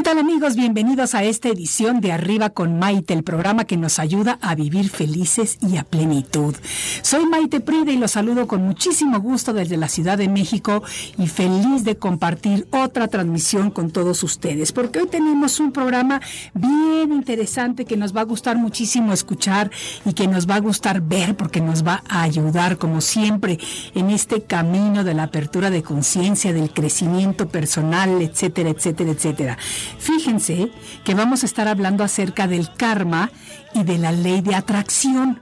¿Qué tal amigos? Bienvenidos a esta edición de Arriba con Maite, el programa que nos ayuda a vivir felices y a plenitud. Soy Maite Pride y los saludo con muchísimo gusto desde la Ciudad de México y feliz de compartir otra transmisión con todos ustedes, porque hoy tenemos un programa bien interesante que nos va a gustar muchísimo escuchar y que nos va a gustar ver porque nos va a ayudar como siempre en este camino de la apertura de conciencia, del crecimiento personal, etcétera, etcétera, etcétera. Fíjense que vamos a estar hablando acerca del karma y de la ley de atracción.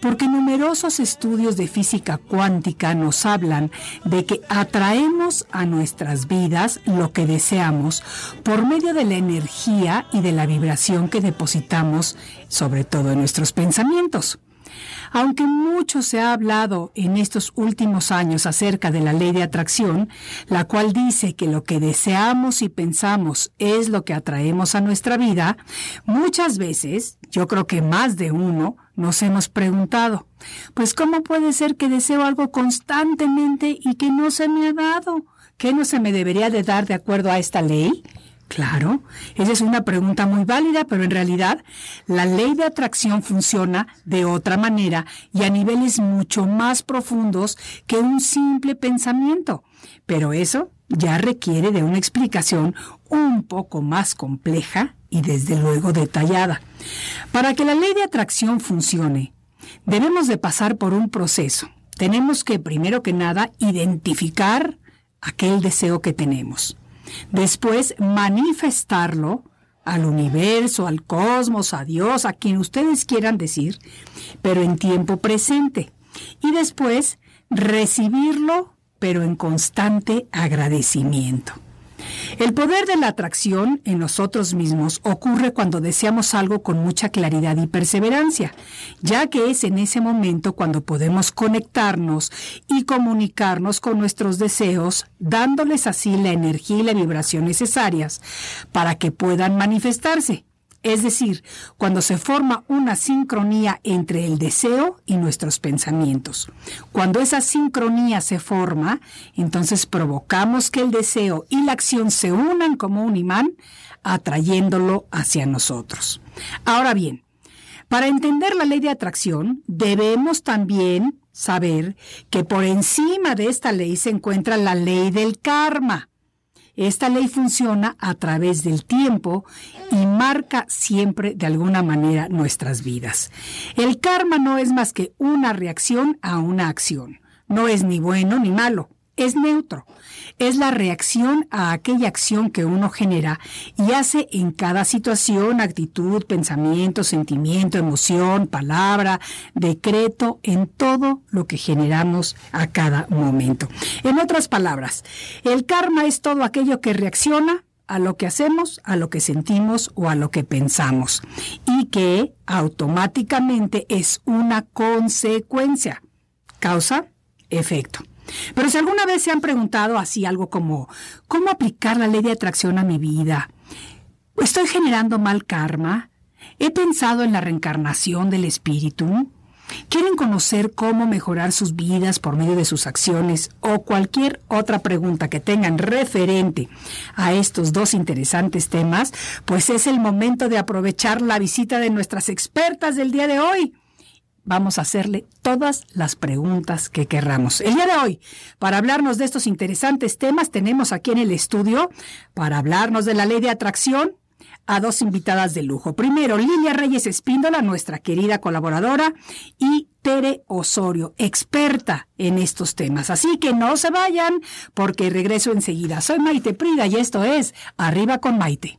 Porque numerosos estudios de física cuántica nos hablan de que atraemos a nuestras vidas lo que deseamos por medio de la energía y de la vibración que depositamos, sobre todo en nuestros pensamientos. Aunque mucho se ha hablado en estos últimos años acerca de la ley de atracción, la cual dice que lo que deseamos y pensamos es lo que atraemos a nuestra vida, muchas veces, yo creo que más de uno, nos hemos preguntado, pues ¿cómo puede ser que deseo algo constantemente y que no se me ha dado? ¿Qué no se me debería de dar de acuerdo a esta ley? Claro, esa es una pregunta muy válida, pero en realidad la ley de atracción funciona de otra manera y a niveles mucho más profundos que un simple pensamiento. Pero eso ya requiere de una explicación un poco más compleja y desde luego detallada. Para que la ley de atracción funcione, debemos de pasar por un proceso. Tenemos que, primero que nada, identificar aquel deseo que tenemos. Después, manifestarlo al universo, al cosmos, a Dios, a quien ustedes quieran decir, pero en tiempo presente. Y después, recibirlo, pero en constante agradecimiento. El poder de la atracción en nosotros mismos ocurre cuando deseamos algo con mucha claridad y perseverancia, ya que es en ese momento cuando podemos conectarnos y comunicarnos con nuestros deseos, dándoles así la energía y la vibración necesarias para que puedan manifestarse. Es decir, cuando se forma una sincronía entre el deseo y nuestros pensamientos. Cuando esa sincronía se forma, entonces provocamos que el deseo y la acción se unan como un imán, atrayéndolo hacia nosotros. Ahora bien, para entender la ley de atracción, debemos también saber que por encima de esta ley se encuentra la ley del karma. Esta ley funciona a través del tiempo y marca siempre de alguna manera nuestras vidas. El karma no es más que una reacción a una acción. No es ni bueno ni malo, es neutro. Es la reacción a aquella acción que uno genera y hace en cada situación, actitud, pensamiento, sentimiento, emoción, palabra, decreto, en todo lo que generamos a cada momento. En otras palabras, el karma es todo aquello que reacciona a lo que hacemos, a lo que sentimos o a lo que pensamos y que automáticamente es una consecuencia. Causa, efecto. Pero si alguna vez se han preguntado así algo como, ¿cómo aplicar la ley de atracción a mi vida? ¿Estoy generando mal karma? He pensado en la reencarnación del espíritu. ¿Quieren conocer cómo mejorar sus vidas por medio de sus acciones o cualquier otra pregunta que tengan referente a estos dos interesantes temas? Pues es el momento de aprovechar la visita de nuestras expertas del día de hoy. Vamos a hacerle todas las preguntas que querramos. El día de hoy, para hablarnos de estos interesantes temas, tenemos aquí en el estudio, para hablarnos de la ley de atracción, a dos invitadas de lujo. Primero, Lilia Reyes Espíndola, nuestra querida colaboradora, y Tere Osorio, experta en estos temas. Así que no se vayan, porque regreso enseguida. Soy Maite Prida y esto es Arriba con Maite.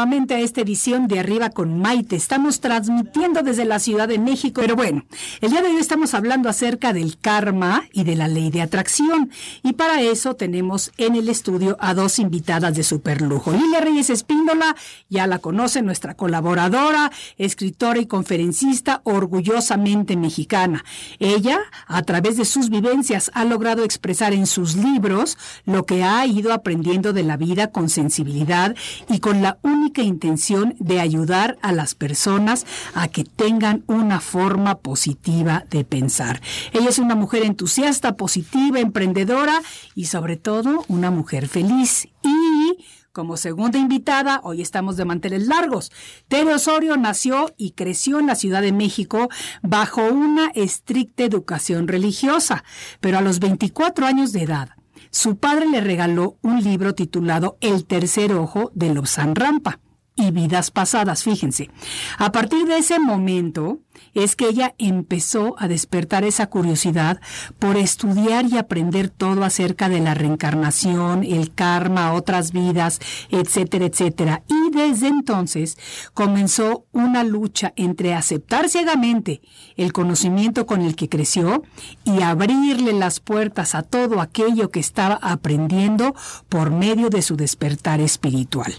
nuevamente a esta edición de Arriba con Maite. Estamos transmitiendo desde la Ciudad de México, pero bueno, el día de hoy estamos hablando acerca del karma y de la ley de atracción. Y para eso tenemos en el estudio a dos invitadas de superlujo. Lilia Reyes Espíndola, ya la conoce, nuestra colaboradora, escritora y conferencista orgullosamente mexicana. Ella, a través de sus vivencias, ha logrado expresar en sus libros lo que ha ido aprendiendo de la vida con sensibilidad y con la única intención de ayudar a las personas a que tengan una forma positiva de pensar. Ella es una mujer entusiasta, positiva, emprendedora y sobre todo una mujer feliz. Y como segunda invitada, hoy estamos de manteles largos. Tere Osorio nació y creció en la Ciudad de México bajo una estricta educación religiosa, pero a los 24 años de edad su padre le regaló un libro titulado El tercer ojo de Lobsang Rampa y vidas pasadas, fíjense. A partir de ese momento es que ella empezó a despertar esa curiosidad por estudiar y aprender todo acerca de la reencarnación, el karma, otras vidas, etcétera, etcétera. Y desde entonces comenzó una lucha entre aceptar ciegamente el conocimiento con el que creció y abrirle las puertas a todo aquello que estaba aprendiendo por medio de su despertar espiritual.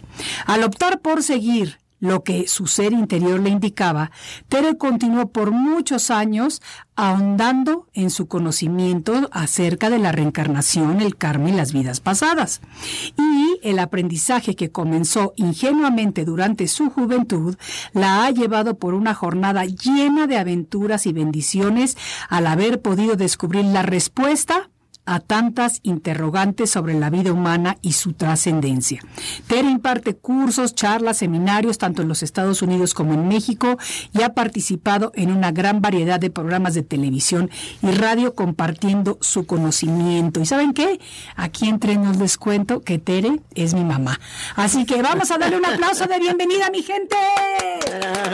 Al optar por seguir lo que su ser interior le indicaba, Tere continuó por muchos años ahondando en su conocimiento acerca de la reencarnación, el karma y las vidas pasadas. Y el aprendizaje que comenzó ingenuamente durante su juventud la ha llevado por una jornada llena de aventuras y bendiciones al haber podido descubrir la respuesta a tantas interrogantes sobre la vida humana y su trascendencia. Tere imparte cursos, charlas, seminarios, tanto en los Estados Unidos como en México, y ha participado en una gran variedad de programas de televisión y radio compartiendo su conocimiento. ¿Y saben qué? Aquí entre nos les cuento que Tere es mi mamá. Así que vamos a darle un aplauso de bienvenida, mi gente.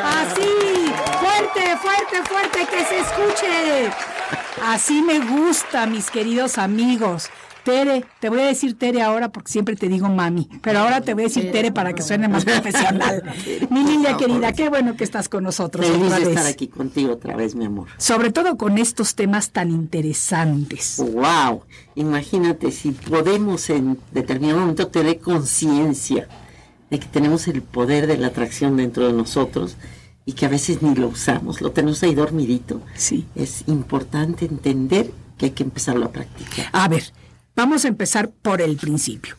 Así, fuerte, fuerte, fuerte, que se escuche. Así me gusta, mis queridos amigos. Tere, te voy a decir Tere ahora porque siempre te digo mami, pero ahora te voy a decir Tere para que suene más profesional. Mi niña querida, qué bueno que estás con nosotros Feliz de estar aquí contigo otra vez, mi amor. Sobre todo con estos temas tan interesantes. Wow, imagínate si podemos en determinado momento tener conciencia de que tenemos el poder de la atracción dentro de nosotros y que a veces ni lo usamos, lo tenemos ahí dormidito. Sí. Es importante entender que hay que empezarlo a practicar. A ver, vamos a empezar por el principio.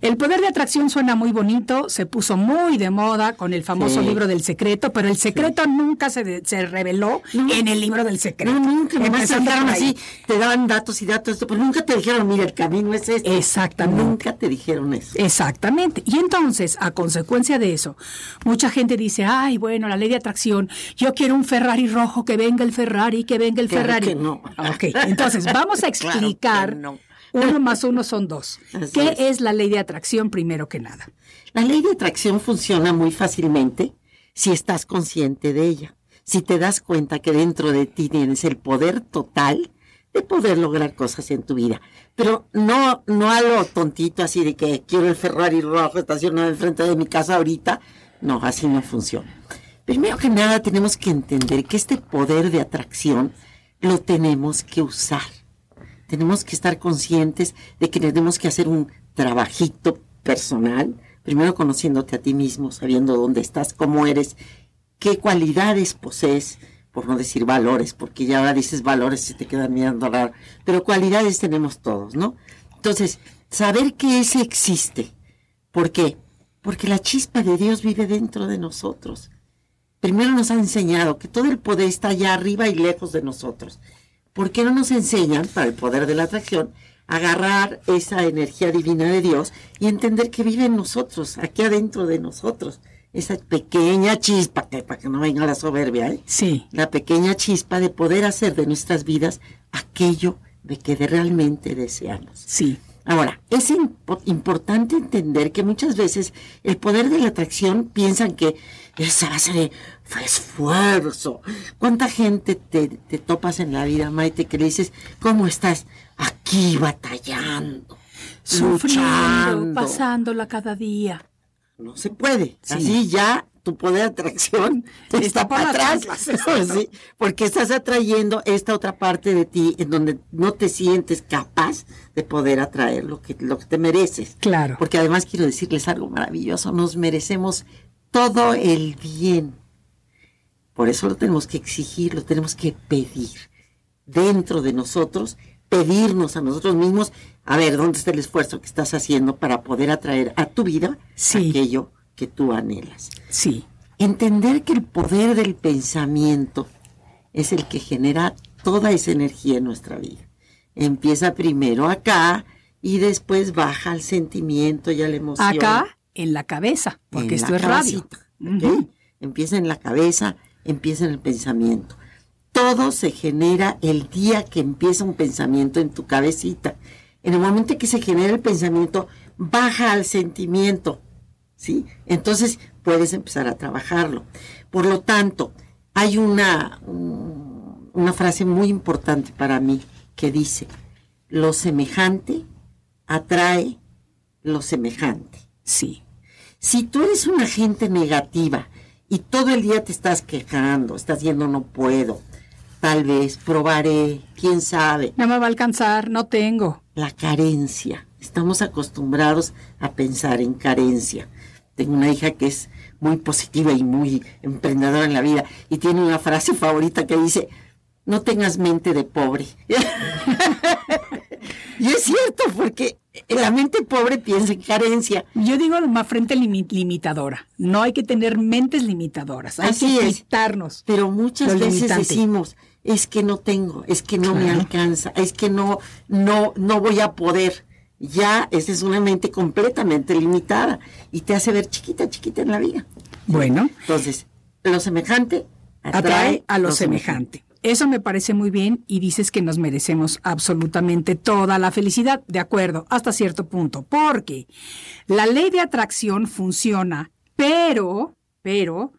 El poder de atracción suena muy bonito, se puso muy de moda con el famoso Sí. libro del secreto, pero el secreto nunca se, de- se reveló en el libro del secreto. No, nunca, ahí. así, te daban datos y datos, esto, pero nunca te dijeron, mira, el camino es este. Exactamente. Nunca te dijeron eso. Exactamente. Y entonces, a consecuencia de eso, mucha gente dice, ay, bueno, la ley de atracción, yo quiero un Ferrari rojo, que venga el Ferrari, que venga el Claro Ferrari. que no. Ok, entonces vamos a Claro que explicar no. Uno más uno son dos. Así ¿Qué es. es la ley de atracción primero que nada? La ley de atracción funciona muy fácilmente si estás consciente de ella, si te das cuenta que dentro de ti tienes el poder total de poder lograr cosas en tu vida. Pero no, no a lo tontito así de que quiero el Ferrari rojo estacionado enfrente de mi casa ahorita. No, así no funciona. Primero que nada tenemos que entender que este poder de atracción lo tenemos que usar. Tenemos que estar conscientes de que tenemos que hacer un trabajito personal, primero conociéndote a ti mismo, sabiendo dónde estás, cómo eres, qué cualidades posees, por no decir valores, porque ya ahora dices valores y te quedan mirando raro, pero cualidades tenemos todos, ¿no? Entonces, saber que ese existe. ¿Por qué? Porque la chispa de Dios vive dentro de nosotros. Primero nos ha enseñado que todo el poder está allá arriba y lejos de nosotros. ¿Por qué no nos enseñan, para el poder de la atracción, agarrar esa energía divina de Dios y entender que vive en nosotros, aquí adentro de nosotros? Esa pequeña chispa, que, para que no venga la soberbia, ¿eh? Sí. la pequeña chispa de poder hacer de nuestras vidas aquello de que de realmente deseamos. Sí. Ahora, es impo- importante entender que muchas veces el poder de la atracción piensan que es a base de fue esfuerzo. ¿Cuánta gente te, te topas en la vida, Maite, que le dices, ¿cómo estás? Aquí batallando, Sufriendo, luchando. pasándola cada día. No se puede. Sí. Así ya tu poder de atracción está, para atrás. Sí, porque estás atrayendo esta otra parte de ti en donde no te sientes capaz de poder atraer lo que, lo que te mereces. Claro. Porque además quiero decirles algo maravilloso. Nos merecemos todo el bien. Por eso lo tenemos que exigir, lo tenemos que pedir. Dentro de nosotros, pedirnos a nosotros mismos, a ver, ¿dónde está el esfuerzo que estás haciendo para poder atraer a tu vida Sí. aquello que tú anhelas? Sí. Entender que el poder del pensamiento es el que genera toda esa energía en nuestra vida. Empieza primero acá y después baja al sentimiento y a la emoción. Acá, en la cabeza, porque en esto es radio. cabecita, ¿ok? Ujú. Empieza en la cabeza, empieza en el pensamiento. Todo se genera el día que empieza un pensamiento en tu cabecita. En el momento que se genera el pensamiento, baja al sentimiento, ¿sí? Entonces puedes empezar a trabajarlo. Por lo tanto, hay una, un- una frase muy importante para mí que dice, lo semejante atrae lo semejante. Sí. Si tú eres una gente negativa y todo el día te estás quejando, estás diciendo no puedo, tal vez probaré, quién sabe, No me va a alcanzar, no tengo. la carencia. Estamos acostumbrados a pensar en carencia. Tengo una hija que es muy positiva y muy emprendedora en la vida y tiene una frase favorita que dice, no tengas mente de pobre. y es cierto, porque la mente pobre piensa en carencia. Yo digo una frente limi- limitadora. No hay que tener mentes limitadoras. Hay Así que quitarnos. Pero muchas veces limitante. decimos, es que no tengo, es que no me alcanza, es que no, no, no voy a poder. Ya, esa es una mente completamente limitada y te hace ver chiquita, chiquita en la vida. Bueno, Entonces, lo semejante atrae a lo semejante. Eso me parece muy bien y dices que nos merecemos absolutamente toda la felicidad, de acuerdo, hasta cierto punto, porque la ley de atracción funciona, pero, pero,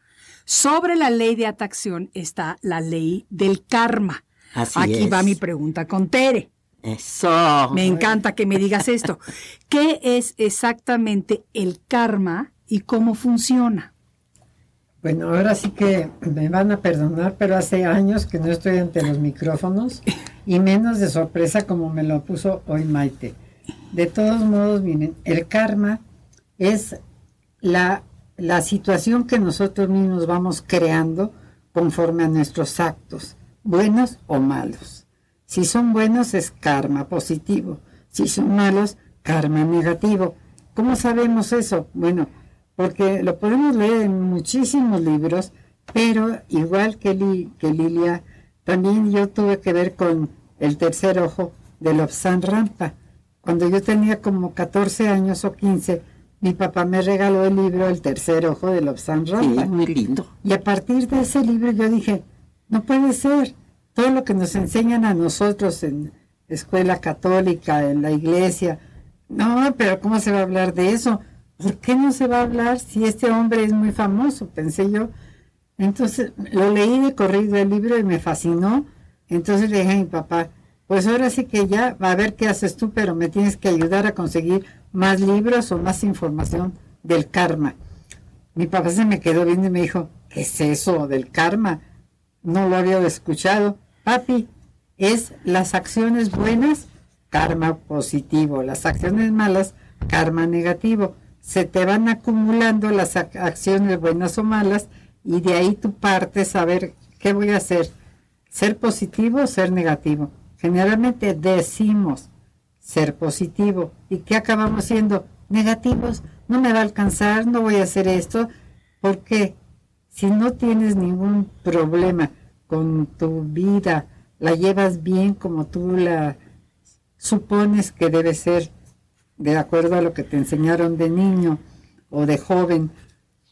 sobre la ley de atracción está la ley del karma. Así Aquí es. va mi pregunta con Tere. Eso. Me encanta que me digas esto. ¿Qué es exactamente el karma y cómo funciona? Bueno, ahora sí que me van a perdonar, pero hace años que no estoy ante los micrófonos y menos de sorpresa como me lo puso hoy Maite. De todos modos, miren, el karma es la, la situación que nosotros mismos vamos creando conforme a nuestros actos, buenos o malos. Si son buenos es karma positivo, si son malos, karma negativo. ¿Cómo sabemos eso? Bueno, porque lo podemos leer en muchísimos libros, pero igual que, Li- que Lilia, también yo tuve que ver con el tercer ojo de Lobsang Rampa. Cuando yo tenía como 14 años o 15, mi papá me regaló el libro El tercer ojo de Lobsang Sí, Rampa. muy lindo. Y a partir de ese libro yo dije, no puede ser. Todo lo que nos enseñan a nosotros en, escuela católica, en la iglesia. No, pero ¿cómo se va a hablar de eso? ¿Por qué no se va a hablar si este hombre es muy famoso? Pensé yo. Entonces lo leí de corrido el libro y me fascinó. Entonces le dije a mi papá, pues ahora sí que ya va a ver qué haces tú, pero me tienes que ayudar a conseguir más libros o más información del karma. Mi papá se me quedó viendo y me dijo, ¿qué es eso del karma? No lo había escuchado. Papi, es las acciones buenas, karma positivo, las acciones malas, karma negativo. Se te van acumulando las acciones buenas o malas y de ahí tú partes a ver qué voy a hacer, ser positivo o ser negativo. Generalmente decimos ser positivo y qué acabamos siendo negativos. No me va a alcanzar, no voy a hacer esto, porque si no tienes ningún problema con tu vida, la llevas bien como tú la supones que debe ser, de acuerdo a lo que te enseñaron de niño o de joven,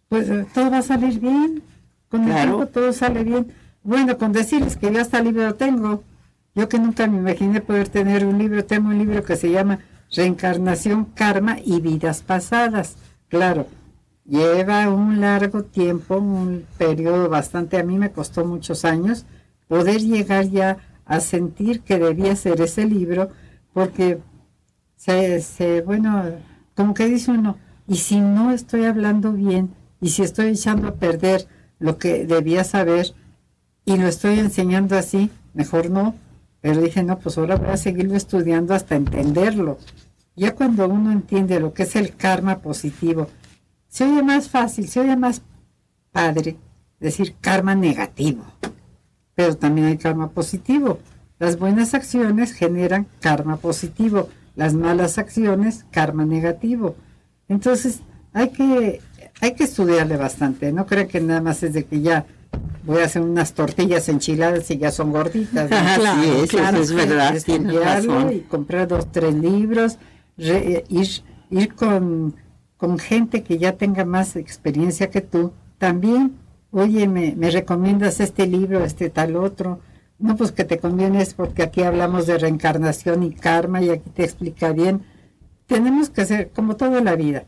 pues eh, todo va a salir bien. Con el tiempo todo sale bien. Bueno, con decirles que ya hasta libro tengo. Yo que nunca me imaginé poder tener un libro, tengo un libro que se llama Reencarnación, Karma y Vidas Pasadas. Claro, lleva un largo tiempo, un periodo bastante, a mí me costó muchos años poder llegar ya a sentir que debía ser ese libro, porque se, se, bueno, como que dice uno, y si no estoy hablando bien, y si estoy echando a perder lo que debía saber, y lo estoy enseñando así, mejor no. Pero dije, no, pues ahora voy a seguirlo estudiando hasta entenderlo. Ya cuando uno entiende lo que es el karma positivo, se oye más fácil, se oye más padre decir karma negativo pero también hay karma positivo. Las buenas acciones generan karma positivo, las malas acciones karma negativo. Entonces hay que, hay que estudiarle bastante, no creo que nada más es de que ya voy a hacer unas tortillas enchiladas y ya son gorditas. claro, claro, es verdad. Estudiarlo y comprar dos, tres libros, ir, ir con, con gente que ya tenga más experiencia que tú, también oye, me, recomiendas este libro, este tal otro. No, pues que te conviene es porque aquí hablamos de reencarnación y karma y aquí te explica bien. Tenemos que hacer como toda la vida.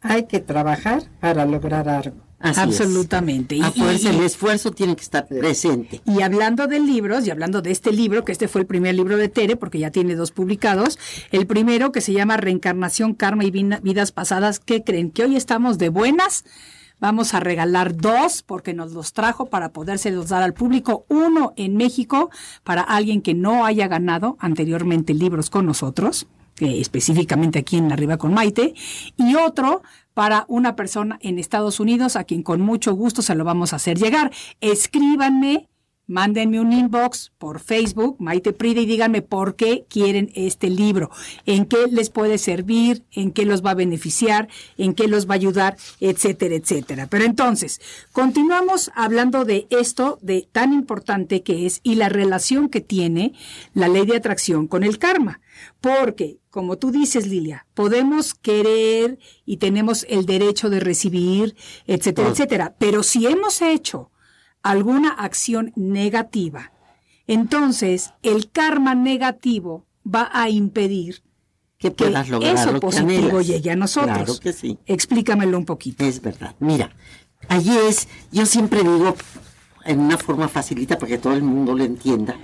Hay que trabajar para lograr algo. Absolutamente. A fuerza, el esfuerzo tiene que estar presente. Y hablando de libros, y hablando de este libro, que este fue el primer libro de Tere, porque ya tiene dos publicados, el primero que se llama Reencarnación, Karma y Vidas Pasadas, ¿qué creen? Que hoy estamos de buenas Vamos a regalar dos porque nos los trajo para podérselos dar al público. Uno en México para alguien que no haya ganado anteriormente libros con nosotros, específicamente aquí en Arriba con Maite, y otro para una persona en Estados Unidos a quien con mucho gusto se lo vamos a hacer llegar. Escríbanme Mándenme un inbox por Facebook, Maite Pride, y díganme por qué quieren este libro, en qué les puede servir, en qué los va a beneficiar, en qué los va a ayudar, etcétera, etcétera. Pero entonces, continuamos hablando de esto, de tan importante que es y la relación que tiene la ley de atracción con el karma. Porque, como tú dices, Lilia, podemos querer y tenemos el derecho de recibir, etcétera, etcétera. Pero si hemos hecho alguna acción negativa, entonces el karma negativo va a impedir que, puedas lograr eso lo positivo llegue a nosotros. Claro que sí. Explícamelo un poquito. Es verdad. Mira, allí es, yo siempre digo en una forma facilita para que todo el mundo lo entienda.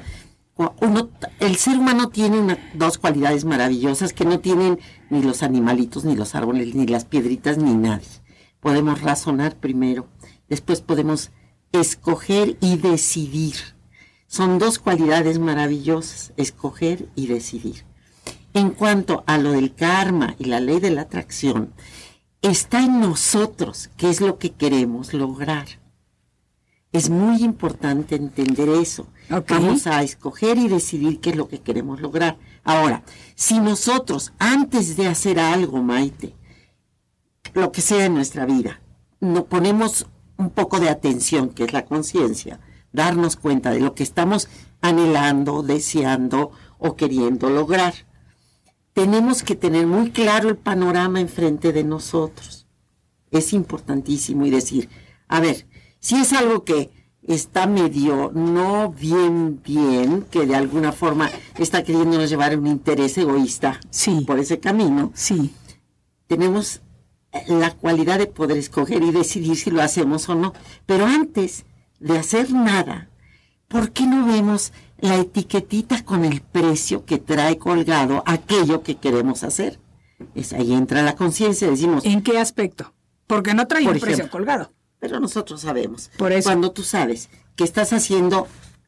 Uno, el ser humano tiene dos cualidades maravillosas que no tienen ni los animalitos, ni los árboles, ni las piedritas, ni nadie. Podemos razonar primero, después podemos escoger y decidir. Son dos cualidades maravillosas, escoger y decidir. En cuanto a lo del karma y la ley de la atracción, está en nosotros qué es lo que queremos lograr. Es muy importante entender eso. Vamos a escoger y decidir qué es lo que queremos lograr. Ahora, si nosotros, antes de hacer algo, Maite, lo que sea en nuestra vida, no ponemos un poco de atención, que es la conciencia, darnos cuenta de lo que estamos anhelando, deseando o queriendo lograr. Tenemos que tener muy claro el panorama enfrente de nosotros. Es importantísimo y decir, a ver, si es algo que está medio no bien bien, que de alguna forma está queriéndonos llevar un interés egoísta Sí. por ese camino, Sí, tenemos la cualidad de poder escoger y decidir si lo hacemos o no. Pero antes de hacer nada, ¿por qué no vemos la etiquetita con el precio que trae colgado aquello que queremos hacer? Es ahí entra la conciencia, decimos, ¿en qué aspecto? Porque no trae Por un precio colgado. Pero nosotros sabemos. Por eso. Cuando tú sabes que estás haciendo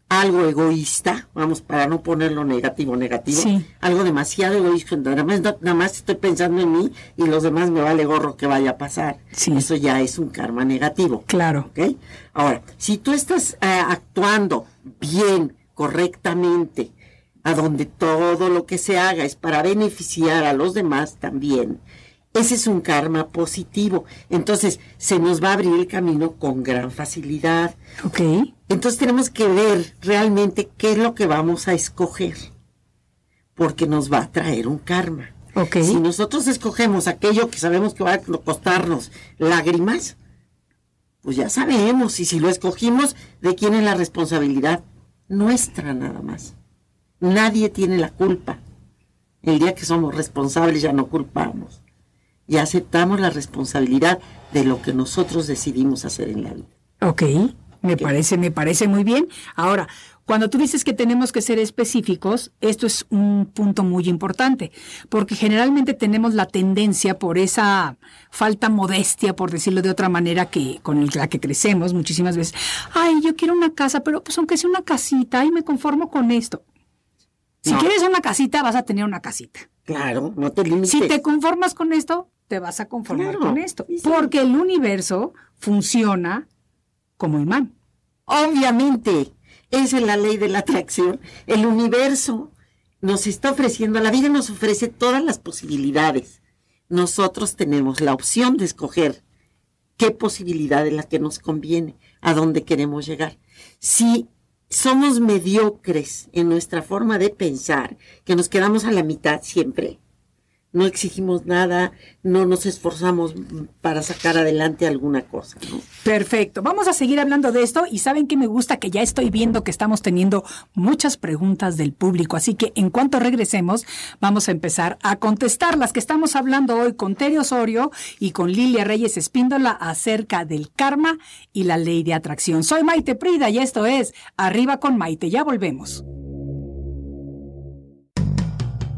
algo egoísta, vamos, para no ponerlo negativo, negativo, Sí. algo demasiado egoísta, nada más, nada más estoy pensando en mí y los demás me vale gorro que vaya a pasar. Sí. Eso ya es un karma negativo. Claro. ¿ok? Ahora, si tú estás eh, actuando bien, correctamente, a donde todo lo que se haga es para beneficiar a los demás también, ese es un karma positivo. Entonces, se nos va a abrir el camino con gran facilidad. Ok. Entonces tenemos que ver realmente qué es lo que vamos a escoger, porque nos va a traer un karma. Ok. Si nosotros escogemos aquello que sabemos que va a costarnos lágrimas, pues ya sabemos, y si lo escogimos, ¿de quién es la responsabilidad? Nuestra nada más. Nadie tiene la culpa. El día que somos responsables ya no culpamos. Y aceptamos la responsabilidad de lo que nosotros decidimos hacer en la vida. Ok, me parece, me parece muy bien. Ahora, cuando tú dices que tenemos que ser específicos, esto es un punto muy importante, porque generalmente tenemos la tendencia por esa falta modestia, por decirlo de otra manera, que con la que crecemos muchísimas veces. Ay, yo quiero una casa, pero pues aunque sea una casita, ay, me conformo con esto. Si No. quieres una casita, vas a tener una casita. Claro, no te limites. Si te conformas con esto, te vas a conformar Claro, con esto. Porque el universo funciona como imán. Obviamente, esa es la ley de la atracción. El universo nos está ofreciendo, la vida nos ofrece todas las posibilidades. Nosotros tenemos la opción de escoger qué posibilidad es la que nos conviene, a dónde queremos llegar. Si somos mediocres en nuestra forma de pensar, que nos quedamos a la mitad siempre, no exigimos nada, no nos esforzamos para sacar adelante alguna cosa, ¿no? Perfecto. Vamos a seguir hablando de esto y saben que me gusta que ya estoy viendo que estamos teniendo muchas preguntas del público, así que en cuanto regresemos vamos a empezar a contestar las que estamos hablando hoy con Tere Osorio y con Lilia Reyes Espíndola acerca del karma y la ley de atracción. Soy Maite Prida y esto es Arriba con Maite. Ya volvemos.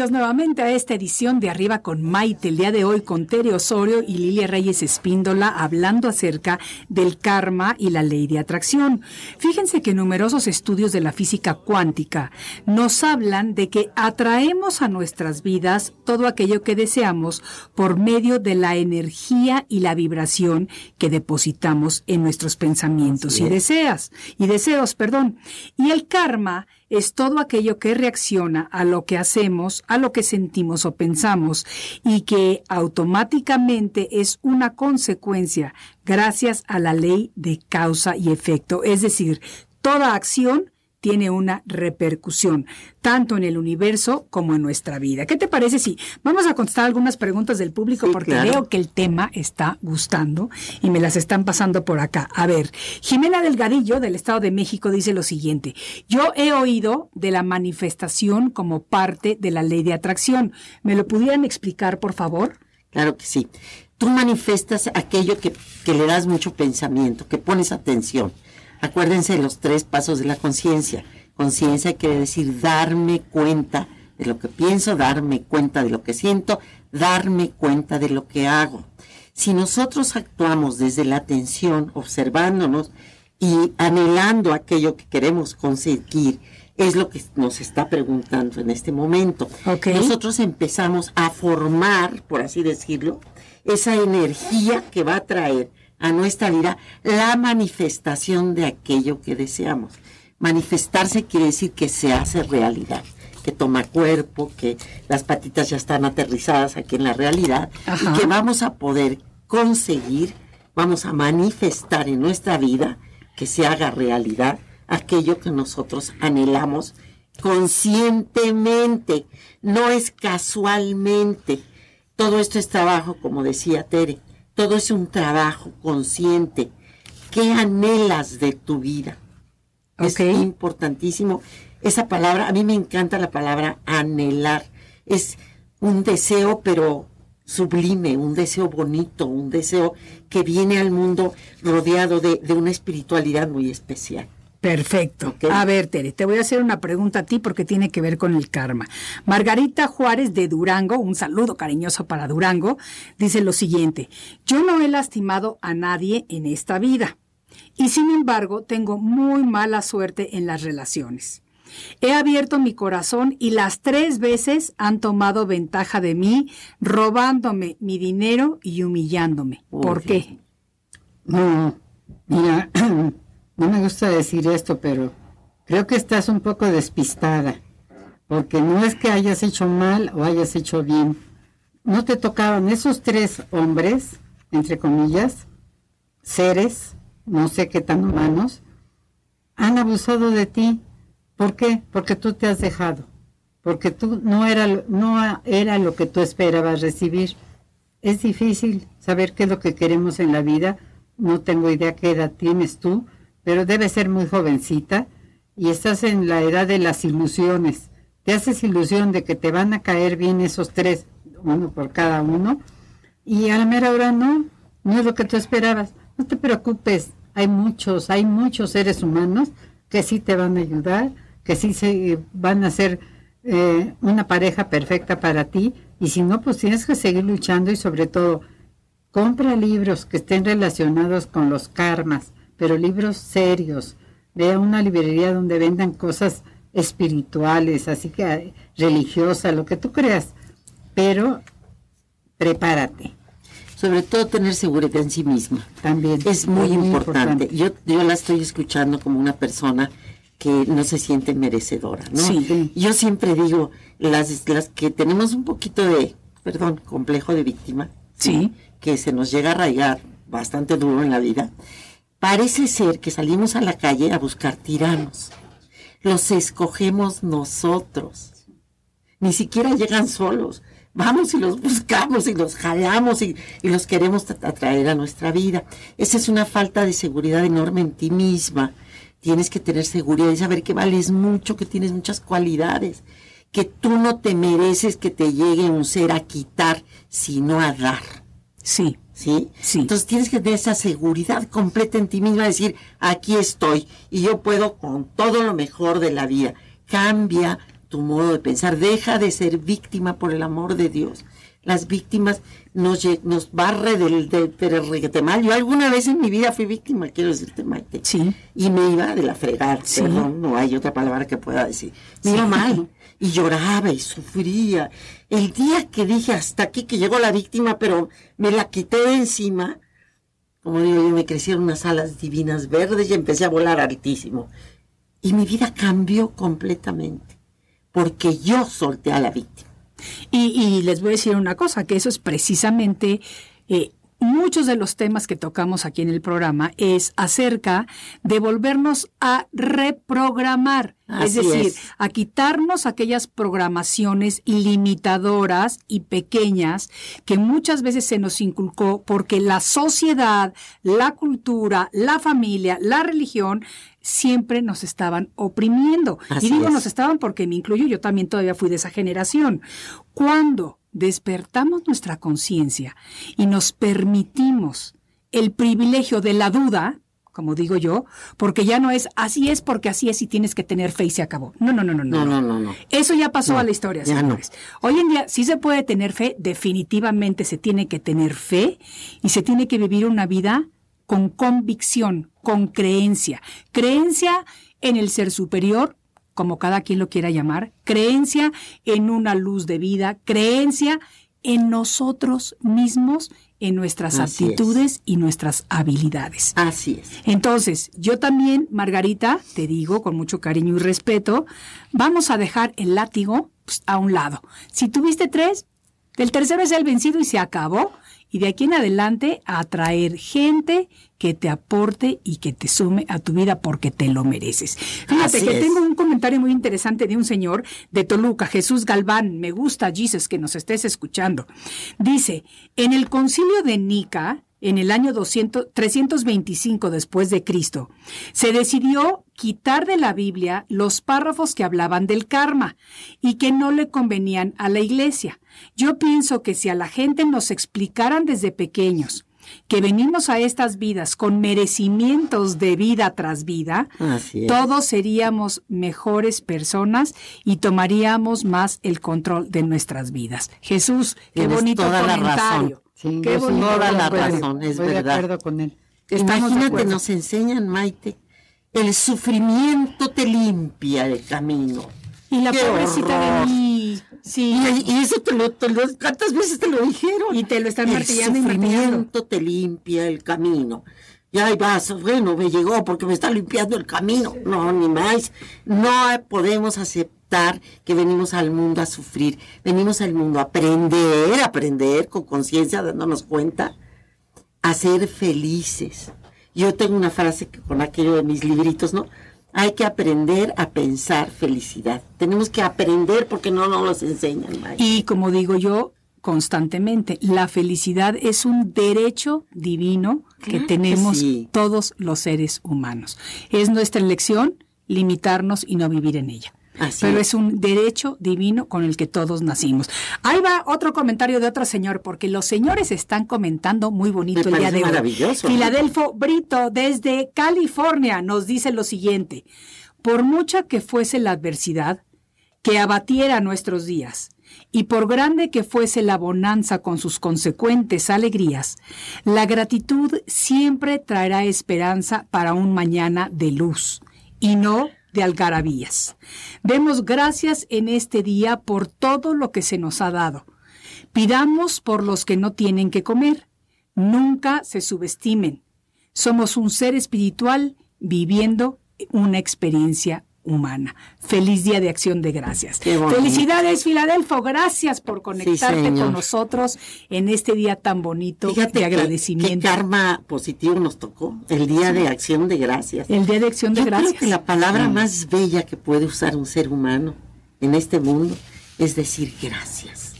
Bienvenidos nuevamente a esta edición de Arriba con Maite, el día de hoy con Tere Osorio y Lilia Reyes Espíndola hablando acerca del karma y la ley de atracción. Fíjense que numerosos estudios de la física cuántica nos hablan de que atraemos a nuestras vidas todo aquello que deseamos por medio de la energía y la vibración que depositamos en nuestros pensamientos y deseas y deseos, perdón. Y el karma es todo aquello que reacciona a lo que hacemos, a lo que sentimos o pensamos y que automáticamente es una consecuencia gracias a la ley de causa y efecto. Es decir, toda acción tiene una repercusión, tanto en el universo como en nuestra vida. ¿Qué te parece si vamos a contestar algunas preguntas del público? Sí, porque claro. veo que el tema está gustando y me las están pasando por acá. A ver, Jimena Delgadillo del Estado de México dice lo siguiente. Yo he oído de la manifestación como parte de la ley de atracción. ¿Me lo pudieran explicar, por favor? Claro que sí. Tú manifestas aquello que, que le das mucho pensamiento, que pones atención. Acuérdense de los tres pasos de la conciencia. Conciencia quiere decir darme cuenta de lo que pienso, darme cuenta de lo que siento, darme cuenta de lo que hago. Si nosotros actuamos desde la atención, observándonos, y anhelando aquello que queremos conseguir, es lo que nos está preguntando en este momento. Ok. Nosotros empezamos a formar, por así decirlo, esa energía que va a traer a nuestra vida la manifestación de aquello que deseamos. Manifestarse quiere decir que se hace realidad, que toma cuerpo, que las patitas ya están aterrizadas aquí en la realidad Ajá. y que vamos a poder conseguir, vamos a manifestar en nuestra vida que se haga realidad aquello que nosotros anhelamos conscientemente, no es casualmente. Todo esto es trabajo, como decía Tere, todo es un trabajo consciente. ¿Qué anhelas de tu vida? Es Ok. importantísimo. Esa palabra, a mí me encanta la palabra anhelar. Es un deseo, pero sublime, un deseo bonito, un deseo que viene al mundo rodeado de, de una espiritualidad muy especial. Perfecto. A ver, Tere, te voy a hacer una pregunta a ti porque tiene que ver con el karma. Margarita Juárez de Durango, un saludo cariñoso para Durango, dice lo siguiente, yo no he lastimado a nadie en esta vida y sin embargo tengo muy mala suerte en las relaciones. He abierto mi corazón y las tres veces han tomado ventaja de mí, robándome mi dinero y humillándome. Uy, ¿Por qué? No, mira, no me gusta decir esto, pero creo que estás un poco despistada, porque no es que hayas hecho mal o hayas hecho bien. No te tocaban esos tres hombres, entre comillas, seres, no sé qué tan humanos, han abusado de ti. ¿Por qué? Porque tú te has dejado, porque tú no era, no era lo que tú esperabas recibir. Es difícil saber qué es lo que queremos en la vida. No tengo idea qué edad tienes tú, pero debes ser muy jovencita y estás en la edad de las ilusiones. Te haces ilusión de que te van a caer bien esos tres, uno por cada uno, y a la mera hora no, no es lo que tú esperabas. No te preocupes, hay muchos, hay muchos seres humanos que sí te van a ayudar, que sí se van a ser eh, una pareja perfecta para ti, y si no, pues tienes que seguir luchando y sobre todo, compra libros que estén relacionados con los karmas, pero libros serios. Ve a una librería donde vendan cosas espirituales, así que eh, religiosas, lo que tú creas, pero prepárate Sobre todo tener seguridad en sí misma. también. Es muy, importante. Yo, yo la estoy escuchando como una persona que no se siente merecedora, ¿no? Sí. Yo siempre digo, las, las que tenemos un poquito de, perdón, complejo de víctima, Sí. que se nos llega a arraigar bastante duro en la vida, parece ser que salimos a la calle a buscar tiranos. Los escogemos nosotros. Ni siquiera llegan solos. Vamos y los buscamos y los jalamos y, los queremos tra- atraer a nuestra vida. Esa es una falta de seguridad enorme en ti misma. Tienes que tener seguridad y saber que vales mucho, que tienes muchas cualidades, que tú no te mereces que te llegue un ser a quitar, sino a dar. Sí. ¿Sí? Sí. Entonces tienes que tener esa seguridad completa en ti misma, decir, aquí estoy y yo puedo con todo lo mejor de la vida. Cambia tu modo de pensar, deja de ser víctima por el amor de Dios. Las víctimas nos, nos barre del, del, mal. Yo alguna vez en mi vida fui víctima, quiero decirte, Maite. Sí. Y me iba de la fregar, Sí. perdón, no hay otra palabra que pueda decir. Me iba mal y lloraba y sufría. El día que dije hasta aquí que llegó la víctima, pero me la quité de encima, como digo yo, me crecieron unas alas divinas verdes y empecé a volar altísimo. Y mi vida cambió completamente, porque yo solté a la víctima. Y, les voy a decir una cosa, que eso es precisamente eh, muchos de los temas que tocamos aquí en el programa es acerca de volvernos a reprogramar. Es decir, es. a quitarnos aquellas programaciones limitadoras y pequeñas que muchas veces se nos inculcó porque la sociedad, la cultura, la familia, la religión siempre nos estaban oprimiendo. Así y digo es. nos estaban porque me incluyo, yo también todavía fui de esa generación. Cuando despertamos nuestra conciencia y nos permitimos el privilegio de la duda, como digo yo, porque ya no es así es porque así es y tienes que tener fe y se acabó. No, no, no, no, No, no, no, no. Eso ya pasó No, a la historia, señores. Hoy en día sí se puede tener fe, definitivamente se tiene que tener fe y se tiene que vivir una vida con convicción, con creencia. Creencia en el ser superior, como cada quien lo quiera llamar, creencia en una luz de vida, creencia en nosotros mismos, en nuestras Así actitudes y nuestras habilidades. Así es. Entonces, yo también, Margarita, te digo con mucho cariño y respeto, vamos a dejar el látigo pues, a un lado. Si tuviste tres, el tercero es el vencido y se acabó. Y de aquí en adelante atraer gente que te aporte y que te sume a tu vida porque te lo mereces. Fíjate Así que es. tengo un comentario muy interesante de un señor de Toluca, Jesús Galván. Me gusta, Jesus, que nos estés escuchando. Dice, en el concilio de Nica, en el año 200, 325 después de Cristo, se decidió quitar de la Biblia los párrafos que hablaban del karma y que no le convenían a la iglesia. Yo pienso que si a la gente nos explicaran desde pequeños que venimos a estas vidas con merecimientos de vida tras vida, todos seríamos mejores personas y tomaríamos más el control de nuestras vidas. Jesús, qué Tienes bonito toda la comentario. razón. Sí, Qué bonito toda la razón, es estoy de verdad. acuerdo con él. Estamos de Imagínate, nos enseñan, Maite, el sufrimiento te limpia el camino. Y la ¡Qué pobrecita horror! de mí. Sí. Y, y eso te lo, te lo- ¿cuántas veces te lo dijeron? Y te lo están el martillando y martillando. te limpia el camino. Y ahí vas, bueno, me llegó porque me está limpiando el camino. No, ni más. No podemos aceptar que venimos al mundo a sufrir. Venimos al mundo a aprender, a aprender con conciencia, dándonos cuenta, a ser felices. Yo tengo una frase que con aquello de mis libritos, ¿no? Hay que aprender a pensar felicidad. Tenemos que aprender porque no nos los enseñan. Y como digo yo constantemente, la felicidad es un derecho divino que Claro que tenemos sí. todos los seres humanos. Es nuestra elección limitarnos y no vivir en ella. Así Pero es. es un derecho divino con el que todos nacimos. Ahí va otro comentario de otro señor, porque los señores están comentando muy bonito Me el día de hoy. Filadelfo Brito, desde California, nos dice lo siguiente. Por mucha que fuese la adversidad que abatiera nuestros días, y por grande que fuese la bonanza con sus consecuentes alegrías, la gratitud siempre traerá esperanza para un mañana de luz, y no de algarabías. Demos gracias en este día por todo lo que se nos ha dado. Pidamos por los que no tienen que comer. Nunca se subestimen. Somos un ser espiritual viviendo una experiencia humana. Feliz Día de Acción de Gracias. Felicidades, Filadelfo. Gracias por conectarte con nosotros en este día tan bonito Fíjate de agradecimiento. Qué karma positivo nos tocó. El día de acción de gracias. El Día de Acción de Yo creo Gracias. que la palabra más bella que puede usar un ser humano en este mundo es decir gracias.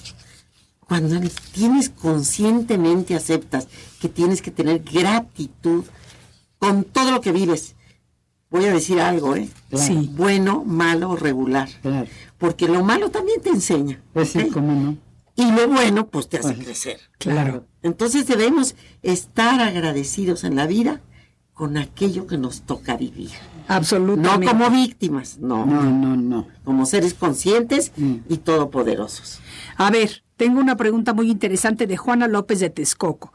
Cuando tienes conscientemente aceptas que tienes que tener gratitud con todo lo que vives. Voy a decir algo, ¿eh? Sí. Bueno, malo, regular. Claro. Porque lo malo también te enseña. Pues sí, ¿ok? cómo no. Y lo bueno, pues te hace Pues, crecer. Claro. Entonces debemos estar agradecidos en la vida con aquello que nos toca vivir. No Absolutamente. como víctimas, no, No, no, no. como seres conscientes Mm. y todopoderosos. A ver, tengo una pregunta muy interesante de Juana López de Texcoco.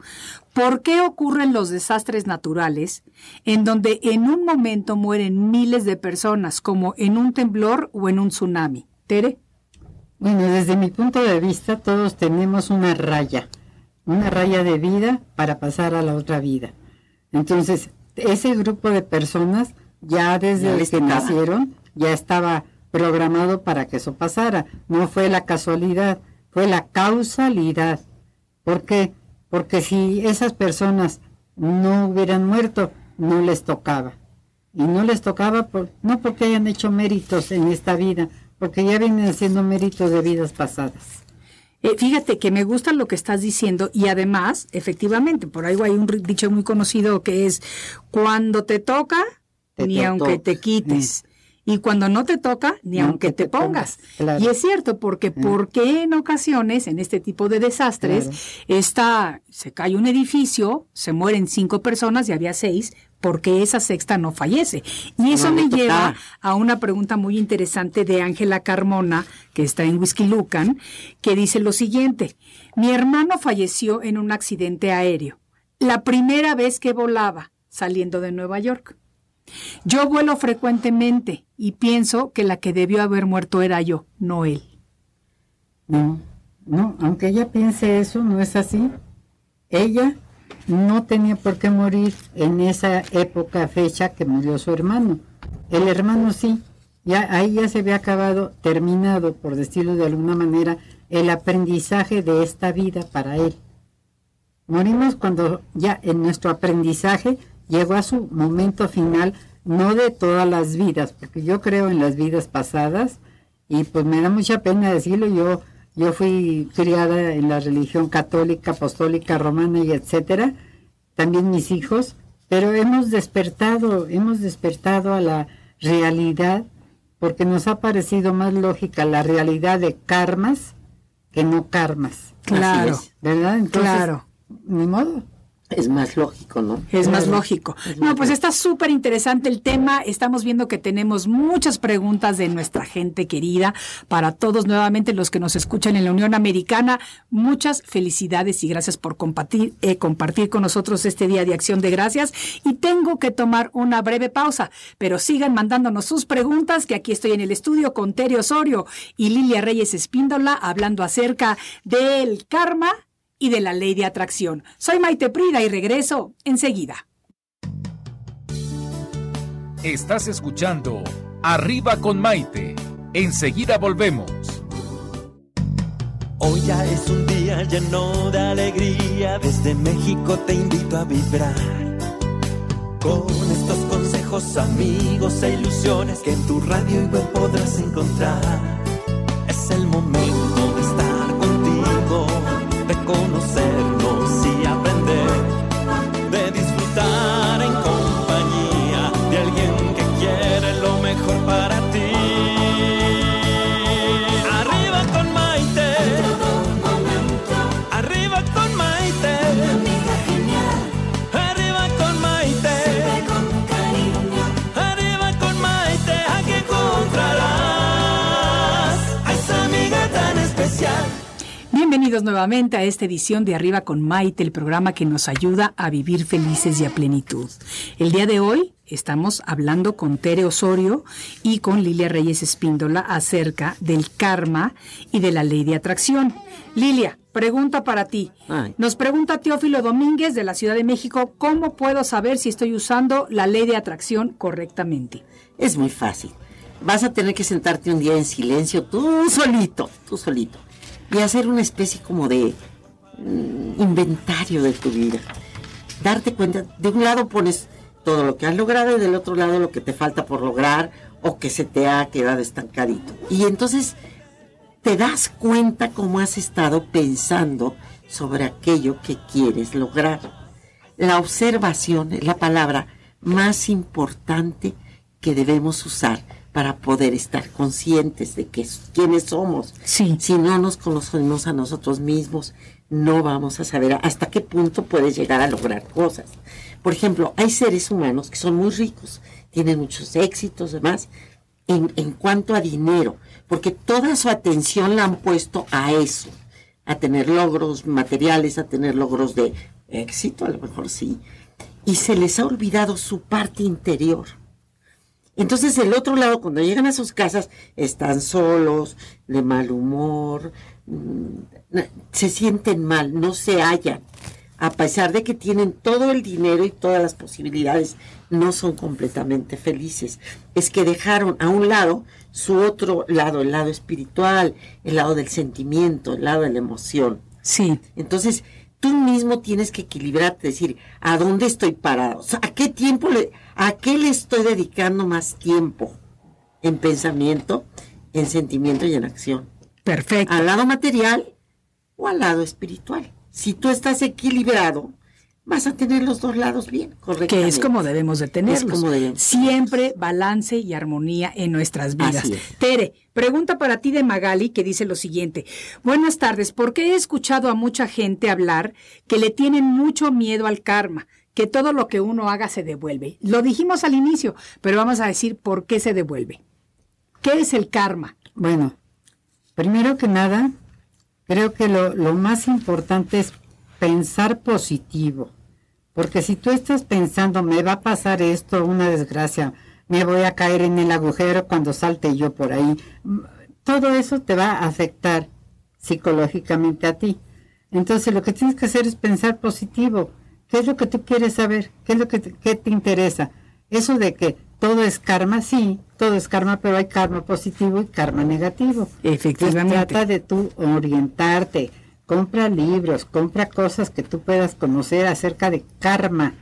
¿Por qué ocurren los desastres naturales en donde en un momento mueren miles de personas, como en un temblor o en un tsunami? Tere. Bueno, desde mi punto de vista, todos tenemos una raya, una raya de vida para pasar a la otra vida. Entonces, ese grupo de personas ya desde Ya que nacieron ya estaba programado para que eso pasara. No fue la casualidad, fue la causalidad. ¿Por qué? Porque si esas personas no hubieran muerto, no les tocaba. Y no les tocaba por, no porque hayan hecho méritos en esta vida, porque ya vienen haciendo méritos de vidas pasadas. Eh, fíjate que me gusta lo que estás diciendo y además, efectivamente, por ahí hay un dicho muy conocido que es, cuando te toca, Te ni to- aunque te quites. Y cuando no te toca, ni aunque te te pongas. pongas, claro. Y es cierto, porque ¿por qué en ocasiones, en este tipo de desastres, Claro. está, se cae un edificio, se mueren cinco personas y había seis, porque esa sexta no fallece? Y eso No me lleva a una pregunta muy interesante de Ángela Carmona, que está en Whisky Lucan, que dice lo siguiente: Mi hermano falleció en un accidente aéreo. la primera vez que volaba saliendo de Nueva York. Yo vuelo frecuentemente y pienso que la que debió haber muerto era yo, no él. No, no, aunque ella piense eso, no es así. Ella no tenía por qué morir en esa época, fecha que murió su hermano. El hermano sí, ya ahí ya se había acabado, terminado, por decirlo de alguna manera, el aprendizaje de esta vida para él. Morimos cuando ya en nuestro aprendizaje llegó a su momento final, no de todas las vidas, porque yo creo en las vidas pasadas y pues me da mucha pena decirlo, yo yo fui criada en la religión católica, apostólica, romana y etcétera, también mis hijos, pero hemos despertado, hemos despertado a la realidad porque nos ha parecido más lógica la realidad de karmas que no karmas. Claro, ¿verdad? Entonces, claro. Ni modo. Es más lógico, ¿no? Es más lógico. No, pues está súper interesante el tema. Estamos viendo que tenemos muchas preguntas de nuestra gente querida. Para todos, nuevamente, los que nos escuchan en la Unión Americana, muchas felicidades y gracias por compartir, eh, compartir con nosotros este Día de Acción de Gracias. Y tengo que tomar una breve pausa, pero sigan mandándonos sus preguntas, que aquí estoy en el estudio con Tere Osorio y Lilia Reyes Espíndola hablando acerca del karma y de la ley de atracción. Soy Maite Prida y regreso enseguida. Estás escuchando Arriba con Maite. Enseguida volvemos. Hoy ya es un día lleno de alegría. Desde México te invito a vibrar. Con estos consejos, amigos e ilusiones que en tu radio y web podrás encontrar. Es el momento de estar de conocernos y aprender, Bienvenidos nuevamente a esta edición de Arriba con Maite, el programa que nos ayuda a vivir felices y a plenitud. El día de hoy estamos hablando con Tere Osorio y con Lilia Reyes Espíndola acerca del karma y de la ley de atracción. Lilia, pregunta para ti. Nos pregunta Teófilo Domínguez de la Ciudad de México, ¿cómo puedo saber si estoy usando la ley de atracción correctamente? Es muy fácil. Vas a tener que sentarte un día en silencio, tú solito, tú solito, y hacer una especie como de mm, inventario de tu vida. Darte cuenta, de un lado pones todo lo que has logrado y del otro lado lo que te falta por lograr o que se te ha quedado estancadito. Y entonces te das cuenta cómo has estado pensando sobre aquello que quieres lograr. La observación es la palabra más importante que debemos usar para poder estar conscientes de que, quiénes somos. Sí. Si no nos conocemos a nosotros mismos, no vamos a saber hasta qué punto puedes llegar a lograr cosas. Por ejemplo, hay seres humanos que son muy ricos, tienen muchos éxitos, demás, en, en cuanto a dinero, porque toda su atención la han puesto a eso, a tener logros materiales, a tener logros de éxito, a lo mejor sí, y se les ha olvidado su parte interior. Entonces el otro lado, cuando llegan a sus casas, están solos, de mal humor, mm, se sienten mal, no se hallan. A pesar de que tienen todo el dinero y todas las posibilidades, no son completamente felices. Es que dejaron a un lado su otro lado, el lado espiritual, el lado del sentimiento, el lado de la emoción. Sí. Entonces, tú mismo tienes que equilibrarte, decir, ¿a dónde estoy parado? O sea, ¿A qué tiempo le, a qué le estoy dedicando más tiempo? En pensamiento, en sentimiento y en acción. Perfecto. ¿Al lado material o al lado espiritual? Si tú estás equilibrado, vas a tener los dos lados bien, correctamente. Que es como debemos de tenerlos. Es como debemos. Siempre balance y armonía en nuestras vidas. Así es. Tere, pregunta para ti de Magali que dice lo siguiente. Buenas tardes, porque he escuchado a mucha gente hablar que le tienen mucho miedo al karma, que todo lo que uno haga se devuelve. Lo dijimos al inicio, pero vamos a decir por qué se devuelve. ¿Qué es el karma? Bueno, primero que nada, creo que lo, lo más importante es pensar positivo, Porque si tú estás pensando, me va a pasar esto, una desgracia, me voy a caer en el agujero cuando salte yo por ahí, todo eso te va a afectar psicológicamente a ti. Entonces lo que tienes que hacer es pensar positivo. ¿Qué es lo que tú quieres saber? ¿Qué es lo que te, qué te interesa? Eso de que todo es karma, sí, todo es karma, pero hay karma positivo y karma negativo. Efectivamente. Trata de tú orientarte, compra libros, compra cosas que tú puedas conocer acerca de karma.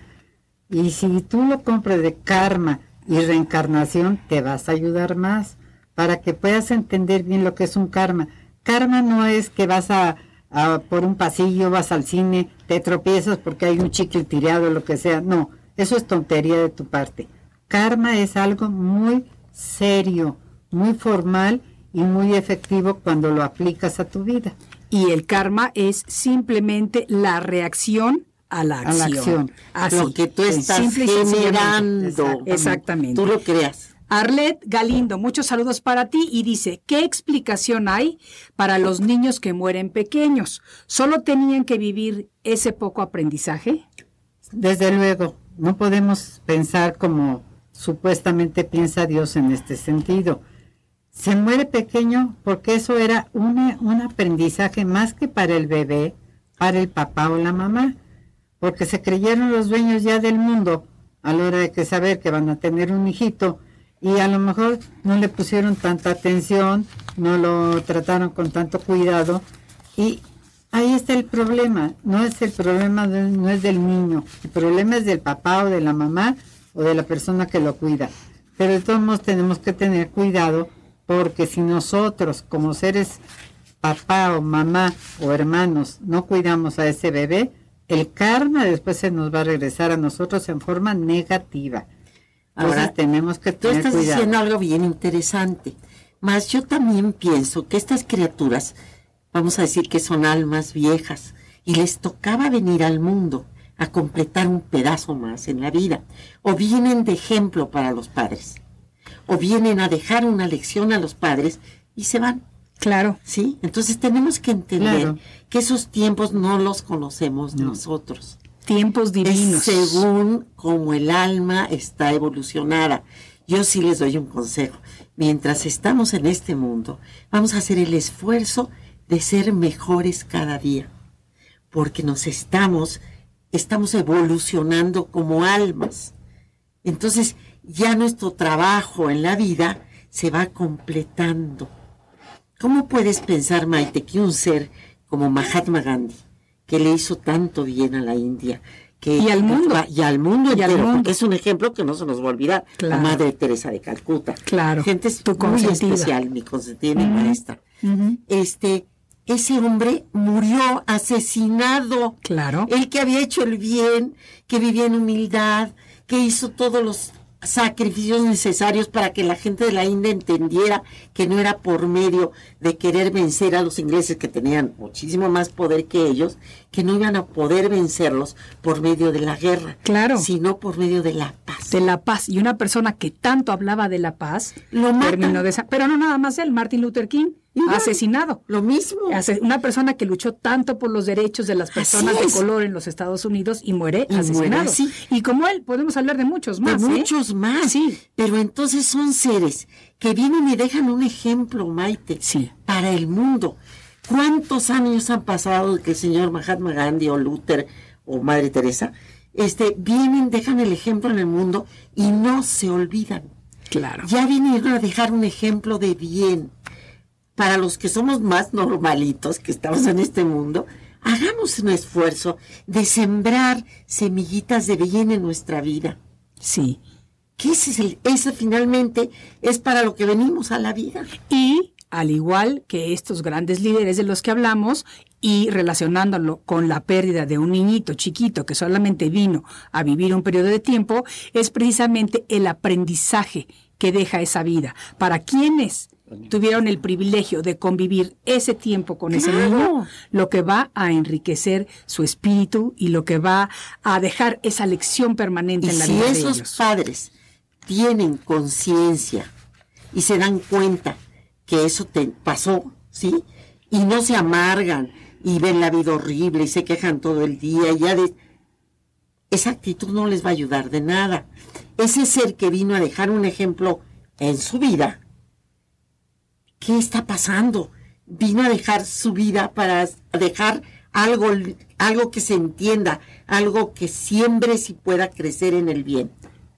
Y si tú lo compras de karma y reencarnación, te vas a ayudar más para que puedas entender bien lo que es un karma. Karma no es que vas a, a por un pasillo, vas al cine, te tropiezas porque hay un chicle tirado lo que sea. No, eso es tontería de tu parte. Karma es algo muy serio, muy formal y muy efectivo cuando lo aplicas a tu vida. Y el karma es simplemente la reacción a la A acción. la acción. Así. lo que tú estás simple generando. Exactamente. Exactamente. Tú lo creas. Arlet Galindo, muchos saludos para ti y dice, ¿qué explicación hay para los niños que mueren pequeños? ¿Solo tenían que vivir ese poco aprendizaje? Desde luego, no podemos pensar como supuestamente piensa Dios en este sentido. Se muere pequeño porque eso era una- un aprendizaje más que para el bebé, para el papá o la mamá, porque se creyeron los dueños ya del mundo a la hora de que saber que van a tener un hijito y a lo mejor no le pusieron tanta atención, no lo trataron con tanto cuidado y ahí está el problema, no es el problema no es del niño, el problema es del papá o de la mamá o de la persona que lo cuida. Pero de todos modos tenemos que tener cuidado porque si nosotros como seres papá o mamá o hermanos no cuidamos a ese bebé, el karma después se nos va a regresar a nosotros en forma negativa. Entonces Ahora, tenemos que Tú tener estás cuidado. diciendo algo bien interesante. Mas yo también pienso que estas criaturas, vamos a decir que son almas viejas, y les tocaba venir al mundo a completar un pedazo más en la vida. O vienen de ejemplo para los padres. O vienen a dejar una lección a los padres y se van. Claro. ¿Sí? Entonces tenemos que entender Claro. que esos tiempos no los conocemos nosotros. Tiempos divinos. Es según como el alma está evolucionada. Yo sí les doy un consejo. Mientras estamos en este mundo, vamos a hacer el esfuerzo de ser mejores cada día. Porque nos estamos, estamos evolucionando como almas. Entonces, ya nuestro trabajo en la vida se va completando. ¿Cómo puedes pensar, Maite, que un ser como Mahatma Gandhi, que le hizo tanto bien a la India, que Y al mundo. y al mundo Y al entero, mundo. porque es un ejemplo que no se nos va a olvidar, Claro. la Madre Teresa de Calcuta. Claro, Gente tu muy especial, mi consentida, mi maestra. Este, ese hombre murió asesinado. Claro. Él que había hecho el bien, que vivía en humildad, que hizo todos los sacrificios necesarios para que la gente de la India entendiera que no era por medio de querer vencer a los ingleses que tenían muchísimo más poder que ellos, que no iban a poder vencerlos por medio de la guerra, Claro. sino por medio de la paz. De la paz. Y una persona que tanto hablaba de la paz, Lo terminó de esa. Pero no nada más él, Martin Luther King, Asesinado. Lo mismo. Una persona que luchó tanto por los derechos de las personas de color en los Estados Unidos y muere Y muere asesinado. Y como él, podemos hablar de muchos de más. ¿eh? muchos más. Sí. Pero entonces son seres que vienen y dejan un ejemplo, Maite, Sí. para el mundo. ¿Cuántos años han pasado de que el señor Mahatma Gandhi o Luther o Madre Teresa este, vienen, dejan el ejemplo en el mundo y no se olvidan? Claro. Ya vinieron a dejar un ejemplo de bien. Para los que somos más normalitos, que estamos en este mundo, hagamos un esfuerzo de sembrar semillitas de bien en nuestra vida Sí. que ese, es el, ese finalmente es para lo que venimos a la vida. Y al igual que estos grandes líderes de los que hablamos, y relacionándolo con la pérdida de un niñito chiquito que solamente vino a vivir un periodo de tiempo, es precisamente el aprendizaje que deja esa vida. Para quienes tuvieron el privilegio de convivir ese tiempo con ese Claro. niño, lo que va a enriquecer su espíritu y lo que va a dejar esa lección permanente Y en la si vida de esos ellos. padres tienen conciencia y se dan cuenta que eso te pasó, ¿sí? Y no se amargan y ven la vida horrible y se quejan todo el día, ya de... esa actitud no les va a ayudar de nada. Ese ser que vino a dejar un ejemplo en su vida, ¿qué está pasando? Vino a dejar su vida para dejar algo, algo que se entienda, algo que siembre si pueda crecer en el bien.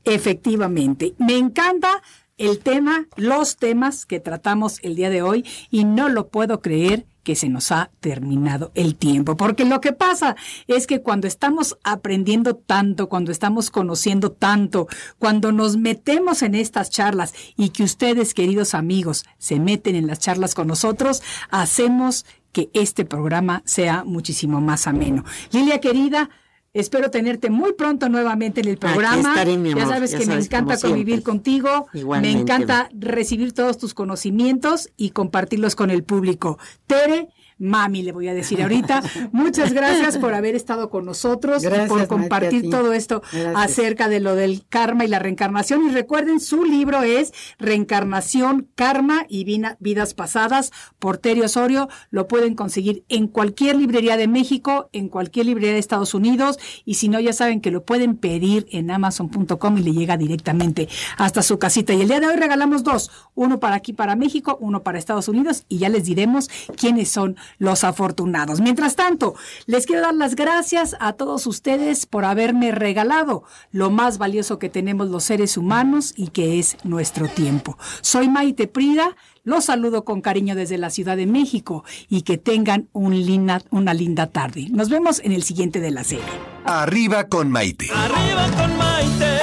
Efectivamente. Me encanta el tema, los temas que tratamos el día de hoy y no lo puedo creer que se nos ha terminado el tiempo. Porque lo que pasa es que cuando estamos aprendiendo tanto, cuando estamos conociendo tanto, cuando nos metemos en estas charlas y que ustedes, queridos amigos, se meten en las charlas con nosotros, hacemos que este programa sea muchísimo más ameno. Lilia querida, Espero tenerte muy pronto nuevamente en el programa. Ya sabes que me encanta convivir contigo. Me encanta recibir todos tus conocimientos y compartirlos con el público. Tere, mami, le voy a decir ahorita. Muchas gracias por haber estado con nosotros y por compartir todo esto acerca de lo del karma y la reencarnación. Y recuerden, su libro es Reencarnación, Karma y Vidas Pasadas por Terry Osorio. Lo pueden conseguir en cualquier librería de México, en cualquier librería de Estados Unidos. Y si no, ya saben que lo pueden pedir en amazon.com y le llega directamente hasta su casita. Y el día de hoy regalamos dos, uno para aquí, para México, uno para Estados Unidos y ya les diremos quiénes son los afortunados. Mientras tanto, les quiero dar las gracias a todos ustedes por haberme regalado lo más valioso que tenemos los seres humanos y que es nuestro tiempo. Soy Maite Prida. Los saludo con cariño desde la Ciudad de México y que tengan un linda, una linda tarde. Nos vemos en el siguiente de la serie. Arriba con Maite. Arriba con Maite.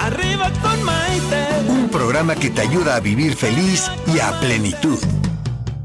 Arriba con Maite. Un programa que te ayuda a vivir feliz y a plenitud.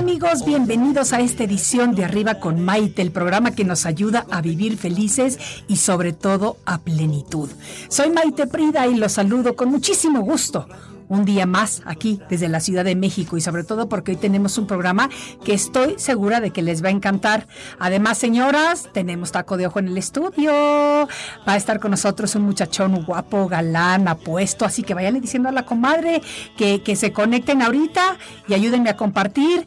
amigos? Bienvenidos a esta edición de Arriba con Maite, el programa que nos ayuda a vivir felices y sobre todo a plenitud. Soy Maite Prida y los saludo con muchísimo gusto. Un día más aquí desde la Ciudad de México y sobre todo porque hoy tenemos un programa que estoy segura de que les va a encantar. Además, señoras, tenemos taco de ojo en el estudio. Va a estar con nosotros un muchachón guapo, galán, apuesto, así que vayan diciendo a la comadre que, que se conecten ahorita y ayúdenme a compartir.